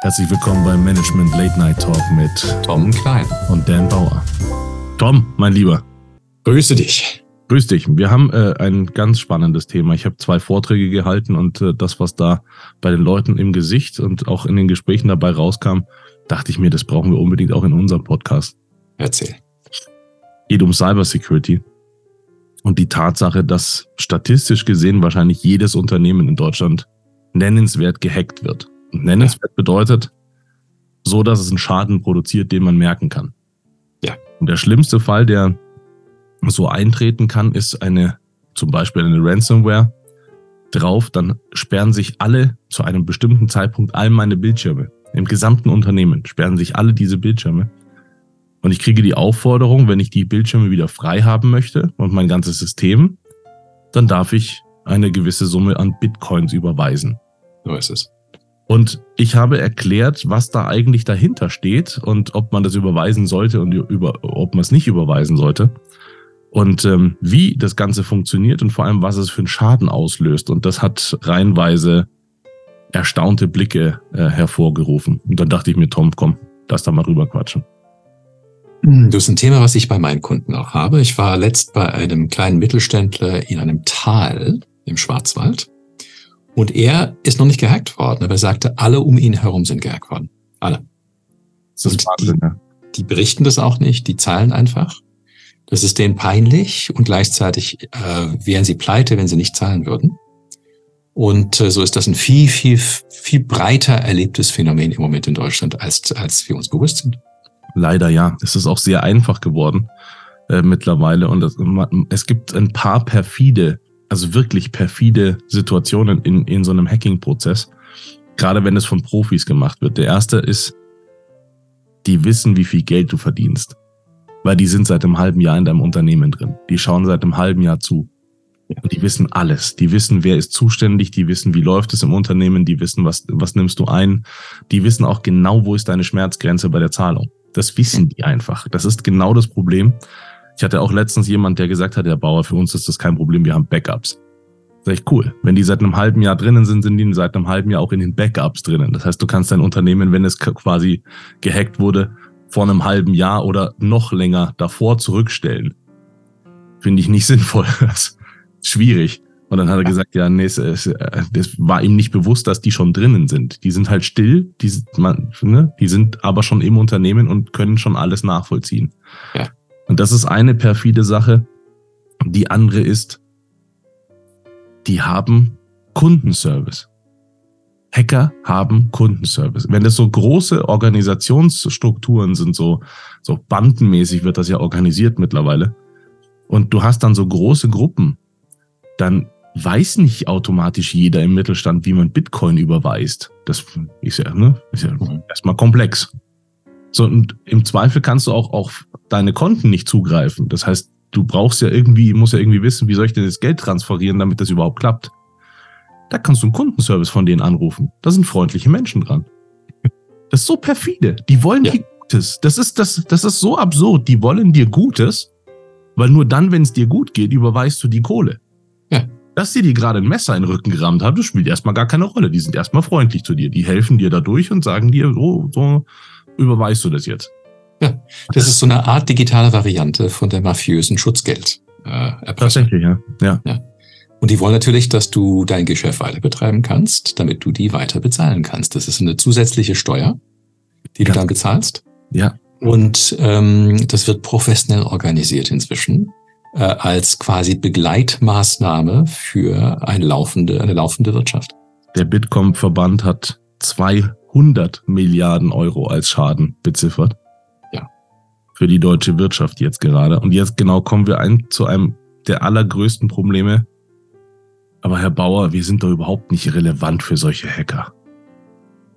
Herzlich willkommen beim Management Late Night Talk mit Tom Klein und Dan Bauer. Tom, mein Lieber. Grüße dich. Grüß dich. Wir haben äh, ein ganz spannendes Thema. Ich habe zwei Vorträge gehalten und äh, das, was da bei den Leuten im Gesicht und auch in den Gesprächen dabei rauskam, dachte ich mir, das brauchen wir unbedingt auch in unserem Podcast. Erzähl. Geht um Cybersecurity und die Tatsache, dass statistisch gesehen wahrscheinlich jedes Unternehmen in Deutschland nennenswert gehackt wird. Nennenswert bedeutet so, dass es einen Schaden produziert, den man merken kann. Ja. Und der schlimmste Fall, der so eintreten kann, ist eine, zum Beispiel eine Ransomware drauf, dann sperren sich alle zu einem bestimmten Zeitpunkt all meine Bildschirme. Im gesamten Unternehmen sperren sich alle diese Bildschirme. Und ich kriege die Aufforderung, wenn ich die Bildschirme wieder frei haben möchte und mein ganzes System, dann darf ich eine gewisse Summe an Bitcoins überweisen. So ist es. Und ich habe erklärt, was da eigentlich dahinter steht und ob man das überweisen sollte und über, ob man es nicht überweisen sollte. Und ähm, wie das Ganze funktioniert und vor allem, was es für einen Schaden auslöst. Und das hat reihenweise erstaunte Blicke äh, hervorgerufen. Und dann dachte ich mir, Tom, komm, lass da mal drüber quatschen. Hm, das ist ein Thema, was ich bei meinen Kunden auch habe. Ich war letzt bei einem kleinen Mittelständler in einem Tal im Schwarzwald. Und er ist noch nicht gehackt worden, aber er sagte, alle um ihn herum sind gehackt worden. Alle. Das ist Wahnsinn, die, die berichten das auch nicht, die zahlen einfach. Das ist denen peinlich und gleichzeitig äh, wären sie pleite, wenn sie nicht zahlen würden. Und äh, so ist das ein viel, viel, viel breiter erlebtes Phänomen im Moment in Deutschland, als, als wir uns bewusst sind. Leider ja. Es ist auch sehr einfach geworden äh, mittlerweile. Und es, es gibt ein paar perfide also wirklich perfide Situationen in, in so einem Hacking-Prozess. Gerade wenn es von Profis gemacht wird. Der erste ist, die wissen, wie viel Geld du verdienst. Weil die sind seit einem halben Jahr in deinem Unternehmen drin. Die schauen seit einem halben Jahr zu. Und die wissen alles. Die wissen, wer ist zuständig. Die wissen, wie läuft es im Unternehmen. Die wissen, was, was nimmst du ein. Die wissen auch genau, wo ist deine Schmerzgrenze bei der Zahlung. Das wissen die einfach. Das ist genau das Problem. Ich hatte auch letztens jemand, der gesagt hat, der Bauer, für uns ist das kein Problem, wir haben Backups. Sag ich, cool. Wenn die seit einem halben Jahr drinnen sind, sind die seit einem halben Jahr auch in den Backups drinnen. Das heißt, du kannst dein Unternehmen, wenn es quasi gehackt wurde, vor einem halben Jahr oder noch länger davor zurückstellen. Finde ich nicht sinnvoll. Das ist schwierig. Und dann hat er gesagt, ja, nee, es, es, das war ihm nicht bewusst, dass die schon drinnen sind. Die sind halt still, die, man, ne, die sind aber schon im Unternehmen und können schon alles nachvollziehen. Ja. Und das ist eine perfide Sache. Die andere ist, die haben Kundenservice. Hacker haben Kundenservice. Wenn das so große Organisationsstrukturen sind, so, so bandenmäßig wird das ja organisiert mittlerweile. Und du hast dann so große Gruppen, dann weiß nicht automatisch jeder im Mittelstand, wie man Bitcoin überweist. Das ist ja, ne, ist ja mhm. erstmal komplex. So, und im Zweifel kannst du auch auf deine Konten nicht zugreifen. Das heißt, du brauchst ja irgendwie, musst ja irgendwie wissen, wie soll ich denn das Geld transferieren, damit das überhaupt klappt. Da kannst du einen Kundenservice von denen anrufen. Da sind freundliche Menschen dran. Das ist so perfide. Die wollen ja. dir Gutes. Das ist, das, das ist so absurd. Die wollen dir Gutes, weil nur dann, wenn es dir gut geht, überweist du die Kohle. Ja. Dass sie dir gerade ein Messer in den Rücken gerammt haben, das spielt erstmal gar keine Rolle. Die sind erstmal freundlich zu dir. Die helfen dir dadurch und sagen dir, so, so, überweist du das jetzt? Ja, das ist so eine Art digitale Variante von der mafiösen Schutzgeld. Äh, Tatsächlich, ja. ja. ja. Und die wollen natürlich, dass du dein Geschäft weiter betreiben kannst, damit du die weiter bezahlen kannst. Das ist eine zusätzliche Steuer, die ja. du dann bezahlst. Ja. Und ähm, das wird professionell organisiert inzwischen äh, als quasi Begleitmaßnahme für eine laufende, eine laufende Wirtschaft. Der Bitkom-Verband hat zwei 100 Milliarden Euro als Schaden beziffert. Ja. Für die deutsche Wirtschaft jetzt gerade. Und jetzt genau kommen wir ein, zu einem der allergrößten Probleme. Aber Herr Bauer, wir sind doch überhaupt nicht relevant für solche Hacker.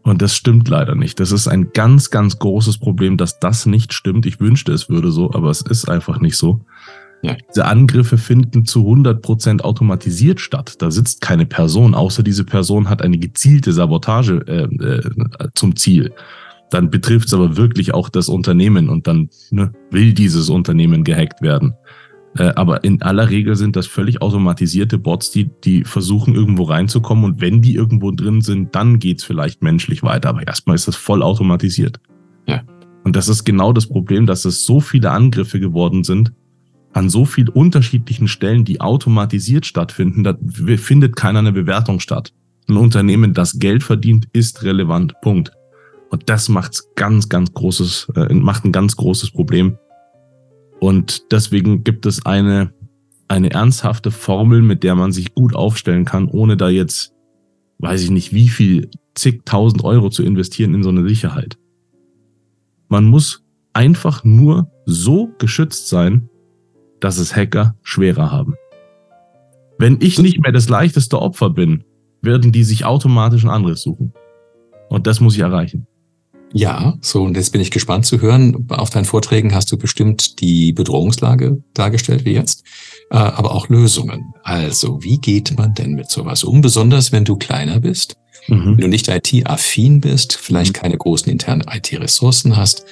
Und das stimmt leider nicht. Das ist ein ganz, ganz großes Problem, dass das nicht stimmt. Ich wünschte, es würde so, aber es ist einfach nicht so. Ja. Diese Angriffe finden zu 100 Prozent automatisiert statt. Da sitzt keine Person, außer diese Person hat eine gezielte Sabotage äh, äh, zum Ziel. Dann betrifft es aber wirklich auch das Unternehmen und dann ne, will dieses Unternehmen gehackt werden. Äh, aber in aller Regel sind das völlig automatisierte Bots, die, die versuchen, irgendwo reinzukommen. Und wenn die irgendwo drin sind, dann geht's vielleicht menschlich weiter. Aber erstmal ist das voll automatisiert. Ja. Und das ist genau das Problem, dass es so viele Angriffe geworden sind an so vielen unterschiedlichen Stellen, die automatisiert stattfinden. Da findet keiner eine Bewertung statt. Ein Unternehmen, das Geld verdient, ist relevant. Punkt. Und das macht's ganz, ganz großes, äh, macht ein ganz großes Problem und deswegen gibt es eine, eine ernsthafte Formel, mit der man sich gut aufstellen kann, ohne da jetzt, weiß ich nicht, wie viel, zigtausend Euro zu investieren in so eine Sicherheit. Man muss einfach nur so geschützt sein, dass es Hacker schwerer haben. Wenn ich nicht mehr das leichteste Opfer bin, werden die sich automatisch ein anderes suchen. Und das muss ich erreichen. Ja, so und jetzt bin ich gespannt zu hören. Auf deinen Vorträgen hast du bestimmt die Bedrohungslage dargestellt wie jetzt, äh, aber auch Lösungen. Also, wie geht man denn mit sowas um? Besonders wenn du kleiner bist, mhm. wenn du nicht IT-affin bist, vielleicht mhm. keine großen internen IT-Ressourcen hast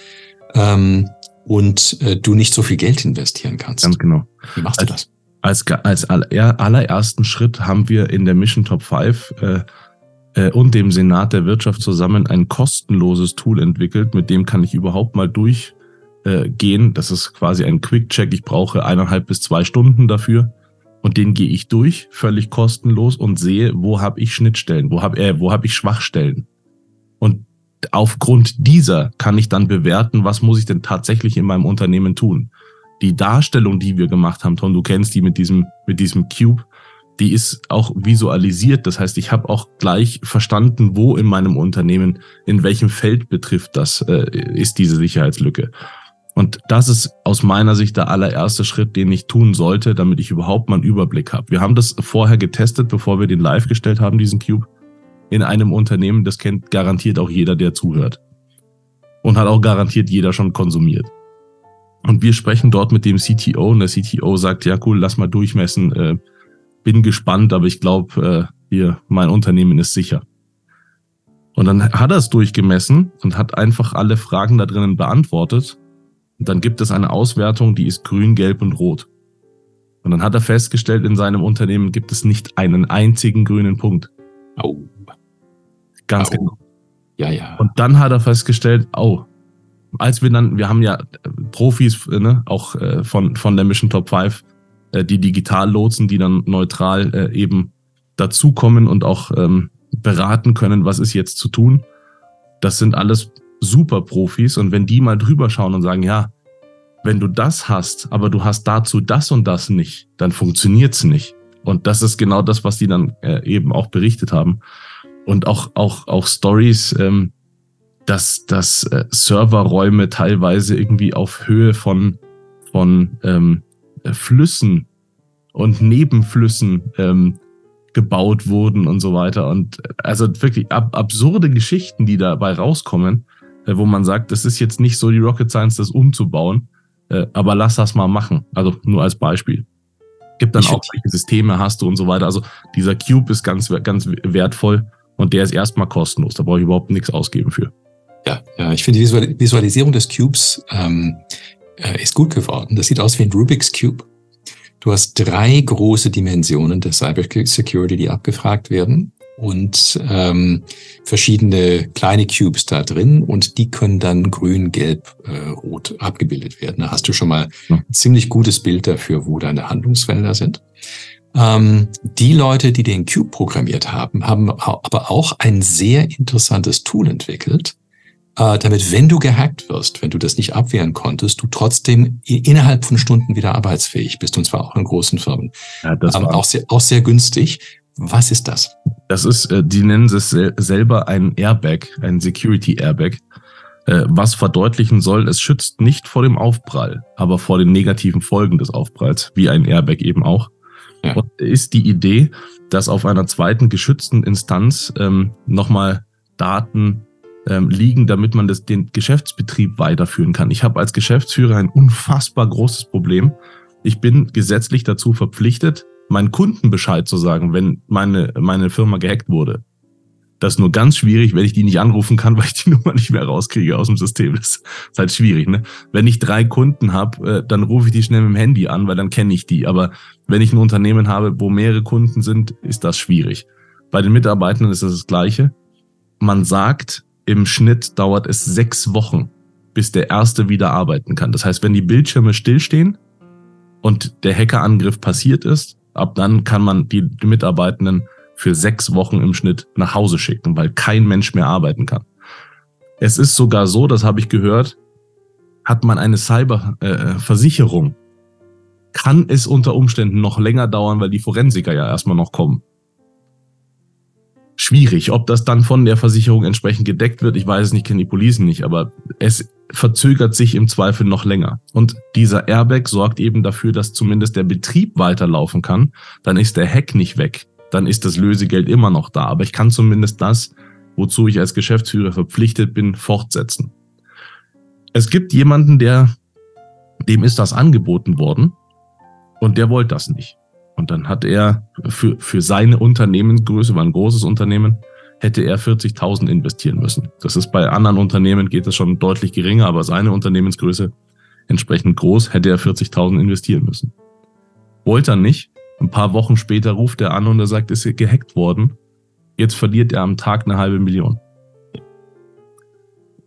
ähm, und äh, du nicht so viel Geld investieren kannst. Ganz genau. Wie machst du das? Als, als allerersten Schritt haben wir in der Mission Top 5 äh, äh, und dem Senat der Wirtschaft zusammen ein kostenloses Tool entwickelt, mit dem kann ich überhaupt mal durchgehen. Das ist quasi ein Quick-Check. Ich brauche eineinhalb bis zwei Stunden dafür. Und den gehe ich durch, völlig kostenlos und sehe, wo habe ich Schnittstellen, wo habe äh, wo hab ich Schwachstellen. Und aufgrund dieser kann ich dann bewerten, was muss ich denn tatsächlich in meinem Unternehmen tun. Die Darstellung, die wir gemacht haben, Tom, du kennst die mit diesem, mit diesem Cube, die ist auch visualisiert. Das heißt, ich habe auch gleich verstanden, wo in meinem Unternehmen, in welchem Feld betrifft das, äh, ist diese Sicherheitslücke. Und das ist aus meiner Sicht der allererste Schritt, den ich tun sollte, damit ich überhaupt mal einen Überblick habe. Wir haben das vorher getestet, bevor wir den live gestellt haben, diesen Cube, in einem Unternehmen. Das kennt garantiert auch jeder, der zuhört. Und hat auch garantiert jeder schon konsumiert. Und wir sprechen dort mit dem CTO und der CTO sagt, ja cool, lass mal durchmessen, äh, bin gespannt, aber ich glaube, äh, hier, mein Unternehmen ist sicher. Und dann hat er es durchgemessen und hat einfach alle Fragen da drinnen beantwortet. Und dann gibt es eine Auswertung, die ist grün, gelb und rot. Und dann hat er festgestellt, in seinem Unternehmen gibt es nicht einen einzigen grünen Punkt. Oh. Ganz oh. genau. Ja, ja. Und dann hat er festgestellt, oh, als wir dann, wir haben ja Profis, ne, auch äh, von, von der Mission Top 5, äh, die Digitallotsen, die dann neutral äh, eben dazukommen und auch ähm, beraten können, was ist jetzt zu tun. Das sind alles super Profis und wenn die mal drüber schauen und sagen, ja, wenn du das hast, aber du hast dazu das und das nicht, dann funktioniert's nicht. Und das ist genau das, was die dann äh, eben auch berichtet haben. Und auch, auch, auch Stories, ähm, dass, dass äh, Serverräume teilweise irgendwie auf Höhe von, von ähm, äh, Flüssen und Nebenflüssen ähm, gebaut wurden und so weiter. Und also wirklich ab absurde Geschichten, die dabei rauskommen, äh, wo man sagt, das ist jetzt nicht so die Rocket Science, das umzubauen, äh, aber lass das mal machen. Also nur als Beispiel. Gibt dann ich auch, welche Systeme hast du und so weiter. Also dieser Cube ist ganz, ganz wertvoll und der ist erstmal kostenlos. Da brauche ich überhaupt nichts ausgeben für. Ja, ja, ich finde die Visualisierung des Cubes ähm, äh, ist gut geworden. Das sieht aus wie ein Rubik's Cube. Du hast drei große Dimensionen der Cyber Security, die abgefragt werden und ähm, verschiedene kleine Cubes da drin und die können dann grün, gelb, äh, rot abgebildet werden. Da hast du schon mal ein ziemlich gutes Bild dafür, wo deine Handlungsfelder sind. Ähm, die Leute, die den Cube programmiert haben, haben aber auch ein sehr interessantes Tool entwickelt, äh, damit, wenn du gehackt wirst, wenn du das nicht abwehren konntest, du trotzdem innerhalb von Stunden wieder arbeitsfähig bist, und zwar auch in großen Firmen. Ja, das Aber auch sehr, auch sehr günstig. Was ist das? Das ist, äh, die nennen es selber ein Airbag, ein Security Airbag, äh, was verdeutlichen soll, es schützt nicht vor dem Aufprall, aber vor den negativen Folgen des Aufpralls, wie ein Airbag eben auch. Ja. Ist die Idee, dass auf einer zweiten geschützten Instanz ähm, nochmal Daten ähm, liegen, damit man das, den Geschäftsbetrieb weiterführen kann. Ich habe als Geschäftsführer ein unfassbar großes Problem. Ich bin gesetzlich dazu verpflichtet, meinen Kunden Bescheid zu sagen, wenn meine, meine Firma gehackt wurde. Das ist nur ganz schwierig, wenn ich die nicht anrufen kann, weil ich die Nummer nicht mehr rauskriege aus dem System. Das ist halt schwierig. Ne? Wenn ich drei Kunden habe, äh, dann rufe ich die schnell mit dem Handy an, weil dann kenne ich die. Aber wenn ich ein Unternehmen habe, wo mehrere Kunden sind, ist das schwierig. Bei den Mitarbeitern ist das das Gleiche. Man sagt, im Schnitt dauert es sechs Wochen, bis der Erste wieder arbeiten kann. Das heißt, wenn die Bildschirme stillstehen und der Hackerangriff passiert ist, ab dann kann man die Mitarbeitenden für sechs Wochen im Schnitt nach Hause schicken, weil kein Mensch mehr arbeiten kann. Es ist sogar so, das habe ich gehört, hat man eine Cyberversicherung, äh, kann es unter Umständen noch länger dauern, weil die Forensiker ja erstmal noch kommen schwierig. Ob das dann von der Versicherung entsprechend gedeckt wird, ich weiß es nicht, kenne die Policen nicht, aber es verzögert sich im Zweifel noch länger. Und dieser Airbag sorgt eben dafür, dass zumindest der Betrieb weiterlaufen kann. Dann ist der Hack nicht weg. Dann ist das Lösegeld immer noch da. Aber ich kann zumindest das, wozu ich als Geschäftsführer verpflichtet bin, fortsetzen. Es gibt jemanden, der, dem ist das angeboten worden und der wollte das nicht. Und dann hat er für, für seine Unternehmensgröße, war ein großes Unternehmen, hätte er 40.000 investieren müssen. Das ist bei anderen Unternehmen geht das schon deutlich geringer, aber seine Unternehmensgröße entsprechend groß, hätte er 40.000 investieren müssen. Wollte er nicht. Ein paar Wochen später ruft er an und er sagt, ist gehackt worden. Jetzt verliert er am Tag eine halbe Million.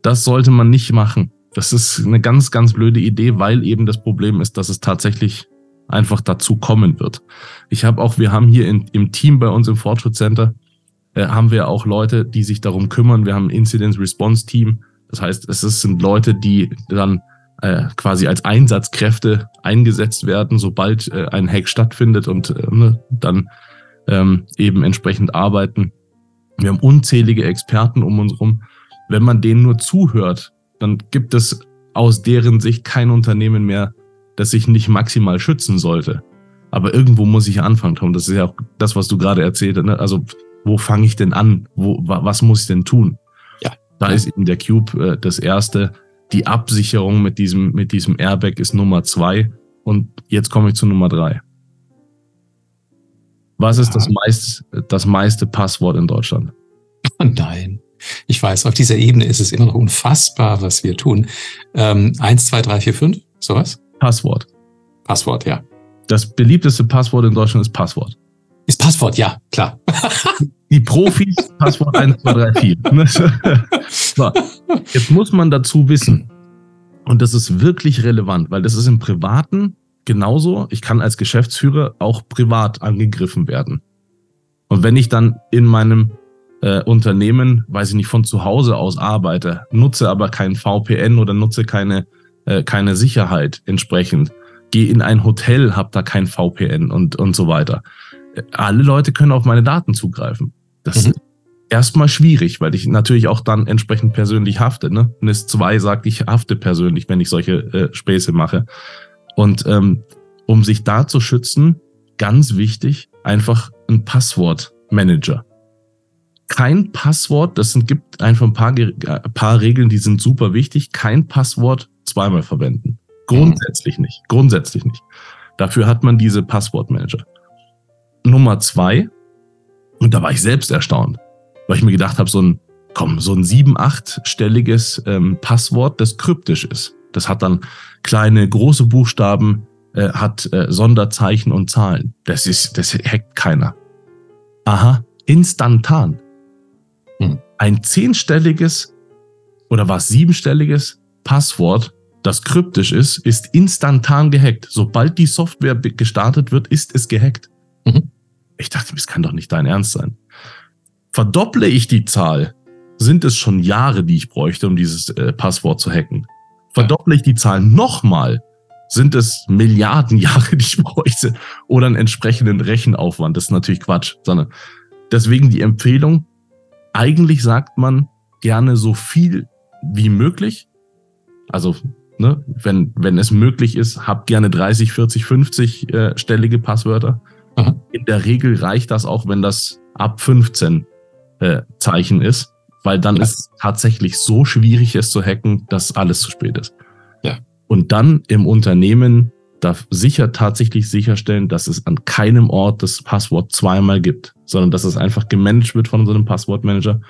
Das sollte man nicht machen. Das ist eine ganz, ganz blöde Idee, weil eben das Problem ist, dass es tatsächlich einfach dazu kommen wird. Ich habe auch, wir haben hier in, im Team bei uns im Fortschrittscenter, äh, haben wir auch Leute, die sich darum kümmern. Wir haben ein Incident Response Team. Das heißt, es ist, sind Leute, die dann äh, quasi als Einsatzkräfte eingesetzt werden, sobald äh, ein Hack stattfindet und äh, ne, dann ähm, eben entsprechend arbeiten. Wir haben unzählige Experten um uns rum. Wenn man denen nur zuhört, dann gibt es aus deren Sicht kein Unternehmen mehr, das ich nicht maximal schützen sollte. Aber irgendwo muss ich anfangen, Tom. Das ist ja auch das, was du gerade erzählt hast. Ne? Also, wo fange ich denn an? Wo, was muss ich denn tun? Ja. Da ist eben der Cube äh, das erste. Die Absicherung mit diesem, mit diesem Airbag ist Nummer zwei. Und jetzt komme ich zu Nummer drei. Was ist das, meist, das meiste Passwort in Deutschland? Oh nein. Ich weiß, auf dieser Ebene ist es immer noch unfassbar, was wir tun. Ähm, eins, zwei, drei, vier, fünf, sowas? Passwort. Passwort, ja. Das beliebteste Passwort in Deutschland ist Passwort. Ist Passwort, ja, klar. Die Profis, Passwort 1, 2, 3, 4. so, jetzt muss man dazu wissen, und das ist wirklich relevant, weil das ist im Privaten genauso. Ich kann als Geschäftsführer auch privat angegriffen werden. Und wenn ich dann in meinem äh, Unternehmen, weiß ich nicht, von zu Hause aus arbeite, nutze aber kein VPN oder nutze keine äh, keine Sicherheit entsprechend. Geh in ein Hotel, hab da kein VPN und, und so weiter. Alle Leute können auf meine Daten zugreifen. Das mhm. ist erstmal schwierig, weil ich natürlich auch dann entsprechend persönlich hafte. Ne? NIS 2 sagt, ich hafte persönlich, wenn ich solche äh, Späße mache. Und ähm, um sich da zu schützen, ganz wichtig, einfach ein Passwortmanager. Kein Passwort, das sind, gibt einfach ein paar, äh, paar Regeln, die sind super wichtig. Kein Passwort zweimal verwenden. Grundsätzlich nicht. Grundsätzlich nicht. Dafür hat man diese Passwortmanager. Nummer zwei, und da war ich selbst erstaunt, weil ich mir gedacht habe, so ein, komm, so ein sieben, achtstelliges ähm, Passwort, das kryptisch ist. Das hat dann kleine, große Buchstaben, äh, hat äh, Sonderzeichen und Zahlen. Das ist, das hackt keiner. Aha, instantan. Hm. Ein zehnstelliges oder was siebenstelliges Passwort, das kryptisch ist, ist instantan gehackt. Sobald die Software gestartet wird, ist es gehackt. Mhm. Ich dachte, das kann doch nicht dein Ernst sein. Verdopple ich die Zahl, sind es schon Jahre, die ich bräuchte, um dieses äh, Passwort zu hacken. Verdopple ich die Zahl nochmal, sind es Milliarden Jahre, die ich bräuchte, oder einen entsprechenden Rechenaufwand. Das ist natürlich Quatsch, sondern deswegen die Empfehlung, eigentlich sagt man gerne so viel wie möglich, also, ne, wenn, wenn es möglich ist, habt gerne 30, 40, 50 äh, stellige Passwörter. Aha. In der Regel reicht das auch, wenn das ab 15 äh, Zeichen ist, weil dann ja. ist es tatsächlich so schwierig, es zu hacken, dass alles zu spät ist. Ja. Und dann im Unternehmen da sicher tatsächlich sicherstellen, dass es an keinem Ort das Passwort zweimal gibt, sondern dass es einfach gemanagt wird von so einem Passwortmanager.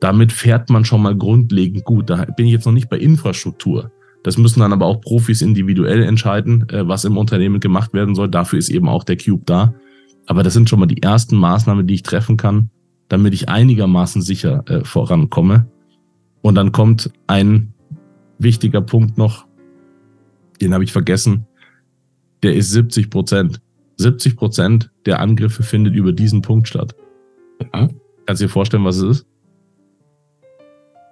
Damit fährt man schon mal grundlegend gut. Da bin ich jetzt noch nicht bei Infrastruktur. Das müssen dann aber auch Profis individuell entscheiden, äh, was im Unternehmen gemacht werden soll. Dafür ist eben auch der Cube da. Aber das sind schon mal die ersten Maßnahmen, die ich treffen kann, damit ich einigermaßen sicher äh, vorankomme. Und dann kommt ein wichtiger Punkt noch, den habe ich vergessen, der ist 70 Prozent. 70 Prozent der Angriffe findet über diesen Punkt statt. Ja. Kannst du dir vorstellen, was es ist?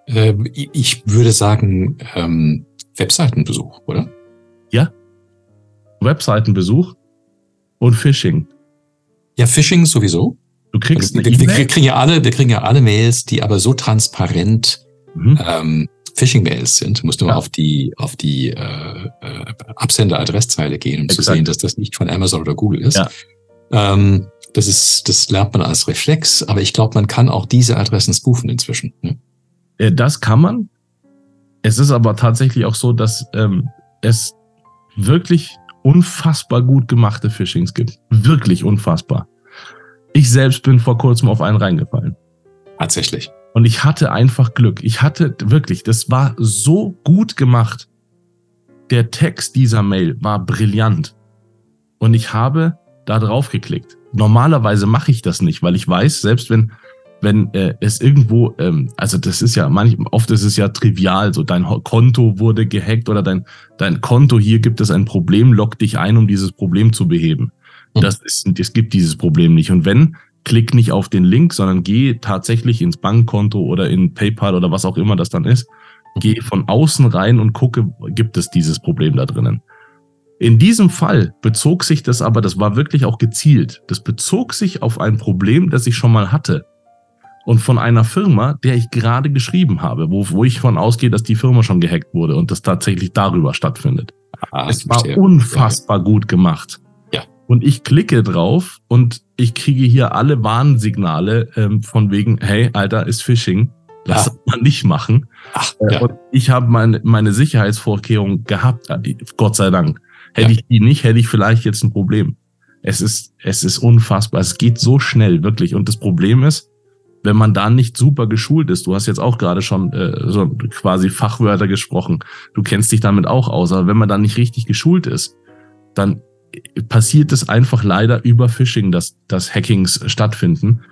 Äh, ich würde sagen, ähm, Webseitenbesuch, oder? Ja. Webseitenbesuch und Phishing. Ja, Phishing sowieso. Du kriegst also, wir, wir, wir, kriegen ja alle, wir kriegen ja alle Mails, die aber so transparent mhm. ähm, Phishing-Mails sind, musst du ja. mal auf die, auf die äh, äh, Absender-Adresszeile gehen, um Exakt. zu sehen, dass das nicht von Amazon oder Google ist. Ja. Ähm, das ist, das lernt man als Reflex, aber ich glaube, man kann auch diese Adressen spoofen inzwischen. Ne? Äh, das kann man. Es ist aber tatsächlich auch so, dass ähm, es wirklich unfassbar gut gemachte Phishings gibt. Wirklich unfassbar. Ich selbst bin vor kurzem auf einen reingefallen. Tatsächlich. Und ich hatte einfach Glück. Ich hatte wirklich, das war so gut gemacht. Der Text dieser Mail war brillant. Und ich habe da drauf geklickt. Normalerweise mache ich das nicht, weil ich weiß, selbst wenn wenn äh, es irgendwo, ähm, also das ist ja manchmal, oft ist es ja trivial, so dein Konto wurde gehackt oder dein, dein Konto, hier gibt es ein Problem, log dich ein, um dieses Problem zu beheben. Mhm. Das ist, es gibt dieses Problem nicht. Und wenn, klick nicht auf den Link, sondern geh tatsächlich ins Bankkonto oder in PayPal oder was auch immer das dann ist. Geh von außen rein und gucke, gibt es dieses Problem da drinnen. In diesem Fall bezog sich das aber, das war wirklich auch gezielt, das bezog sich auf ein Problem, das ich schon mal hatte. Und von einer Firma, der ich gerade geschrieben habe, wo, wo ich von ausgehe, dass die Firma schon gehackt wurde und das tatsächlich darüber stattfindet. Ah, es war unfassbar ja. gut gemacht. Und ich klicke drauf und ich kriege hier alle Warnsignale ähm, von wegen, hey, Alter, ist Phishing. Lass ja. das mal nicht machen. Ach, äh, ja. Und ich habe meine, meine Sicherheitsvorkehrung gehabt, äh, Gott sei Dank. Hätte ja. ich die nicht, hätte ich vielleicht jetzt ein Problem. Es ist, es ist unfassbar. Es geht so schnell, wirklich. Und das Problem ist, wenn man da nicht super geschult ist, du hast jetzt auch gerade schon äh, so quasi Fachwörter gesprochen, du kennst dich damit auch aus, aber wenn man da nicht richtig geschult ist, dann passiert es einfach leider über Phishing, dass, dass Hackings stattfinden.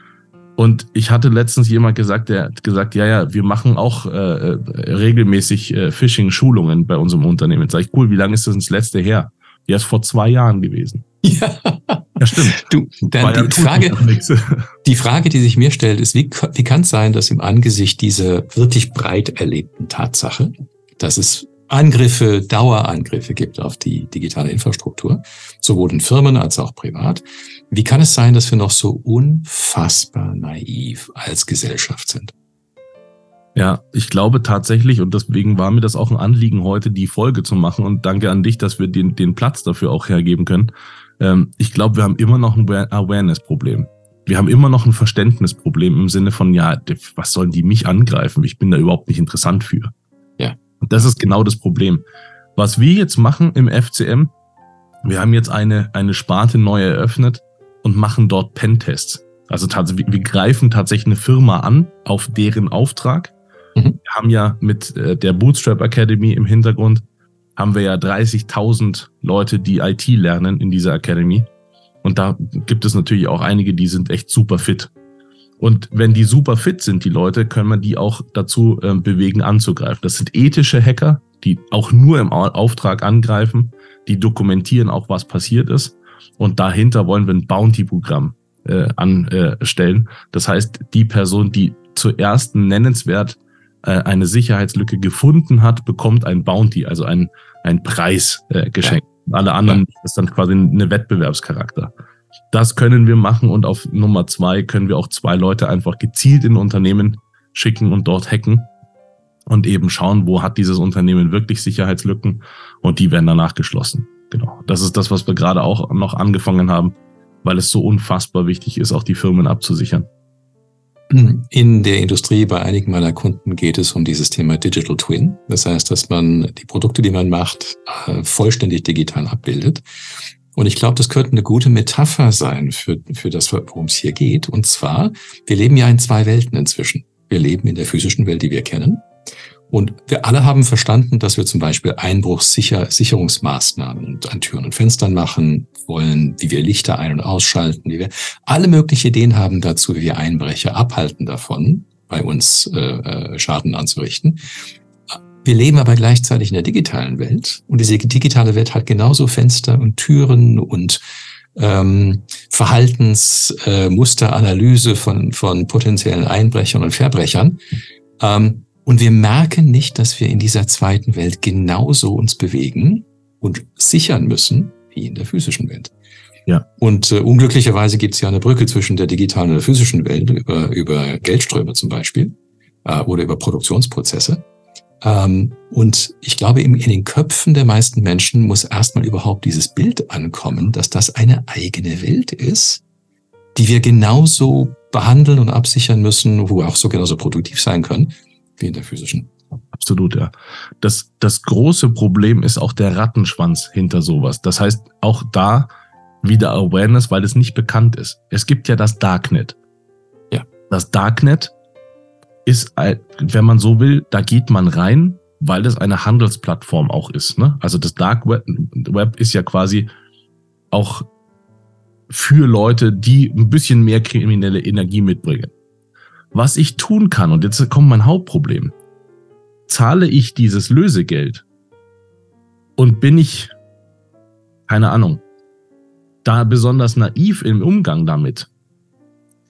Und ich hatte letztens jemand gesagt, der hat gesagt, ja, ja, wir machen auch äh, äh regelmäßig äh, Phishing-Schulungen bei unserem Unternehmen. Jetzt sag ich, cool, wie lange ist das ins letzte her? Ja, ist vor zwei Jahren gewesen. Ja, ja stimmt. Du, dann die, Frage, die Frage, die sich mir stellt, ist, wie, wie kann es sein, dass im Angesicht dieser wirklich breit erlebten Tatsache, dass es Angriffe, Dauerangriffe gibt auf die digitale Infrastruktur, sowohl in Firmen als auch privat. Wie kann es sein, dass wir noch so unfassbar naiv als Gesellschaft sind? Ja, ich glaube tatsächlich, und deswegen war mir das auch ein Anliegen, heute die Folge zu machen. Und danke an dich, dass wir den, den Platz dafür auch hergeben können. Ähm, ich glaube, wir haben immer noch ein Awareness-Problem. Wir haben immer noch ein Verständnisproblem im Sinne von, ja, was sollen die mich angreifen? Ich bin da überhaupt nicht interessant für. Und das ist genau das Problem. Was wir jetzt machen im FCM, wir haben jetzt eine, eine Sparte neu eröffnet und machen dort Pentests. Also tatsächlich, wir greifen tatsächlich eine Firma an auf deren Auftrag. Mhm. Wir haben ja mit äh, der Bootstrap Academy im Hintergrund haben wir ja 30.000 Leute, die IT lernen in dieser Academy. Und da gibt es natürlich auch einige, die sind echt super fit. Und wenn die super fit sind, die Leute, können wir die auch dazu äh, bewegen, anzugreifen. Das sind ethische Hacker, die auch nur im Auftrag angreifen, die dokumentieren auch, was passiert ist. Und dahinter wollen wir ein Bounty-Programm äh, anstellen. Das heißt, die Person, die zuerst nennenswert äh, eine Sicherheitslücke gefunden hat, bekommt ein Bounty, also ein, ein Preis äh, geschenkt. Ja. Alle anderen ja. ist dann quasi eine Wettbewerbscharakter. Das können wir machen und auf Nummer zwei können wir auch zwei Leute einfach gezielt in Unternehmen schicken und dort hacken und eben schauen, wo hat dieses Unternehmen wirklich Sicherheitslücken und die werden danach geschlossen. Genau. Das ist das, was wir gerade auch noch angefangen haben, weil es so unfassbar wichtig ist, auch die Firmen abzusichern. In der Industrie bei einigen meiner Kunden geht es um dieses Thema Digital Twin. Das heißt, dass man die Produkte, die man macht, äh, vollständig digital abbildet. Und ich glaube, das könnte eine gute Metapher sein für, für das, worum es hier geht. Und zwar, wir leben ja in zwei Welten inzwischen. Wir leben in der physischen Welt, die wir kennen. Und wir alle haben verstanden, dass wir zum Beispiel Einbruchssicherungsmaßnahmen an Türen und Fenstern machen wollen, wie wir Lichter ein- und ausschalten, wie wir alle möglichen Ideen haben dazu, wie wir Einbrecher abhalten davon, bei uns äh, äh, Schaden anzurichten. Wir leben aber gleichzeitig in der digitalen Welt und diese digitale Welt hat genauso Fenster und Türen und ähm, Verhaltensmusteranalyse äh, von, von potenziellen Einbrechern und Verbrechern. Ähm, und wir merken nicht, dass wir in dieser zweiten Welt genauso uns bewegen und sichern müssen wie in der physischen Welt. Ja. Und äh, unglücklicherweise gibt es ja eine Brücke zwischen der digitalen und der physischen Welt über, über Geldströme zum Beispiel äh, oder über Produktionsprozesse. Ähm, und ich glaube, in, in den Köpfen der meisten Menschen muss erstmal überhaupt dieses Bild ankommen, dass das eine eigene Welt ist, die wir genauso behandeln und absichern müssen, wo wir auch so genauso produktiv sein können wie in der physischen. Absolut, ja. Das, das große Problem ist auch der Rattenschwanz hinter sowas. Das heißt, auch da wieder Awareness, weil es nicht bekannt ist. Es gibt ja das Darknet. Ja. Das Darknet ist, wenn man so will, da geht man rein, weil das eine Handelsplattform auch ist. Ne? Also das Dark Web, Web ist ja quasi auch für Leute, die ein bisschen mehr kriminelle Energie mitbringen. Was ich tun kann, und jetzt kommt mein Hauptproblem, zahle ich dieses Lösegeld und bin ich, keine Ahnung, da besonders naiv im Umgang damit,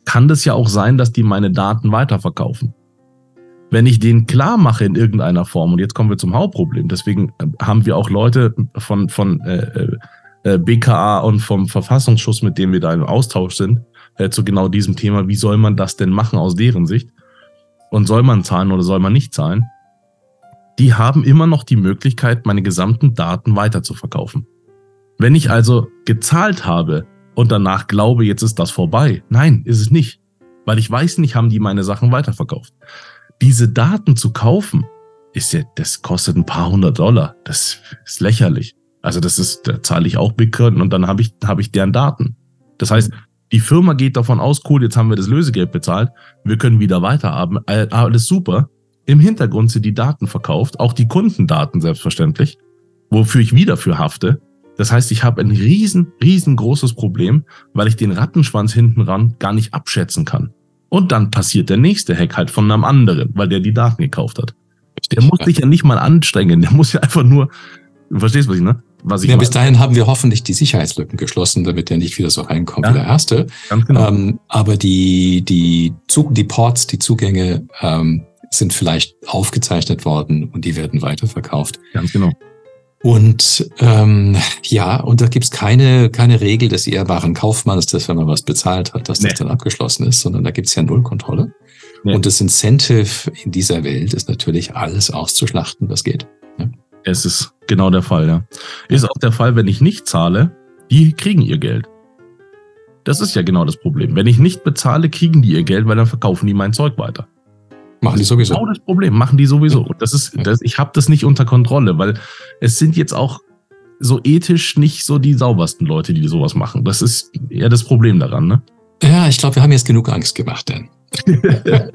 kann das ja auch sein, dass die meine Daten weiterverkaufen. Wenn ich denen klar mache in irgendeiner Form, und jetzt kommen wir zum Hauptproblem, deswegen äh, haben wir auch Leute von, von äh, äh, BKA und vom Verfassungsschutz, mit denen wir da im Austausch sind, äh, zu genau diesem Thema, wie soll man das denn machen aus deren Sicht? Und soll man zahlen oder soll man nicht zahlen? Die haben immer noch die Möglichkeit, meine gesamten Daten weiter zu verkaufen. Wenn ich also gezahlt habe und danach glaube, jetzt ist das vorbei, nein, ist es nicht. Weil ich weiß nicht, haben die meine Sachen weiterverkauft. Diese Daten zu kaufen, ist ja, das kostet ein paar hundert Dollar. Das ist lächerlich. Also das ist, da zahle ich auch Bitcoin und dann habe ich, habe ich deren Daten. Das heißt, die Firma geht davon aus, cool, jetzt haben wir das Lösegeld bezahlt, wir können wieder weiterarbeiten, alles super. Im Hintergrund sind die Daten verkauft, auch die Kundendaten selbstverständlich, wofür ich wieder für hafte. Das heißt, ich habe ein riesen, riesengroßes Problem, weil ich den Rattenschwanz hinten ran gar nicht abschätzen kann. Und dann passiert der nächste Hack halt von einem anderen, weil der die Daten gekauft hat. Der muss sich ja nicht mal anstrengen, der muss ja einfach nur, du verstehst, was ich, ne? was ich ja, bis dahin haben wir hoffentlich die Sicherheitslücken geschlossen, damit der nicht wieder so reinkommt ja, wie der erste. Ganz genau. Ähm, aber die, die, Zug, die Ports, die Zugänge ähm, sind vielleicht aufgezeichnet worden und die werden weiterverkauft. Ganz genau. Und ähm, ja, und da gibt's keine, keine Regel des ehrbaren Kaufmanns, dass wenn man was bezahlt hat, dass nee. das dann abgeschlossen ist, sondern da gibt's ja Nullkontrolle. Nee. Und das Incentive in dieser Welt ist natürlich alles auszuschlachten, was geht. Ja. Es ist genau der Fall, ja. Ist auch der Fall, wenn ich nicht zahle, die kriegen ihr Geld. Das ist ja genau das Problem. Wenn ich nicht bezahle, kriegen die ihr Geld, weil dann verkaufen die mein Zeug weiter. Machen die sowieso. Genau das Problem, machen die sowieso. Und das ist, das, ich habe das nicht unter Kontrolle, weil es sind jetzt auch so ethisch nicht so die saubersten Leute, die sowas machen. Das ist eher das Problem daran, ne? Ja, ich glaube, wir haben jetzt genug Angst gemacht, denn.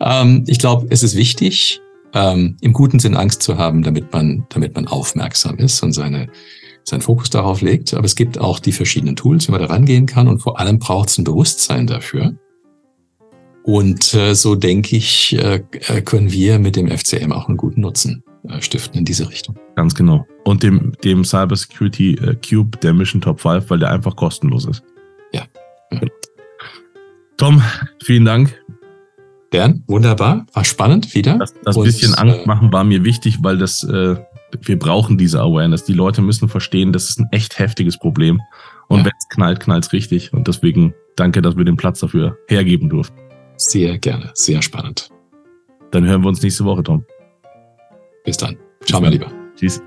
ähm, ich glaube, es ist wichtig, ähm, im guten Sinn Angst zu haben, damit man, damit man aufmerksam ist und seine, seinen Fokus darauf legt. Aber es gibt auch die verschiedenen Tools, wie man da rangehen kann und vor allem braucht es ein Bewusstsein dafür. Und äh, so denke ich, äh, äh können wir mit dem FCM auch einen guten Nutzen äh, stiften in diese Richtung. Ganz genau. Und dem, dem Cybersecurity Cube der Mission Top 5, weil der einfach kostenlos ist. Ja. ja. Tom, vielen Dank. Gern, wunderbar, war spannend wieder. Das, das und, bisschen Angst machen war mir wichtig, weil das, wir brauchen diese Awareness. Die Leute müssen verstehen, das ist ein echt heftiges Problem. Und ja. wenn es knallt, knallt es richtig. Und deswegen danke, dass wir den Platz dafür hergeben durften. Sehr gerne, sehr spannend. Dann hören wir uns nächste Woche, Tom. Bis dann. Ciao, mein Lieber. Tschüss.